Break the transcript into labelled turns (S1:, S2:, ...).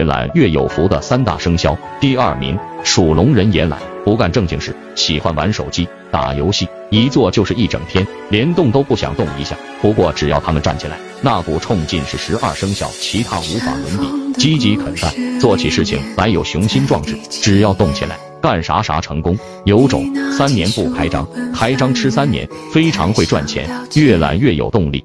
S1: 越懒越有福的三大生肖第二名属龙人也懒不干正经事喜欢玩手机打游戏一坐就是一整天连动都不想动一下。不过只要他们站起来那股冲劲是十二生肖其他无法伦比积极肯干做起事情来有雄心壮志只要动起来干啥啥成功有种三年不开张开张吃三年非常会赚钱越懒越有动力。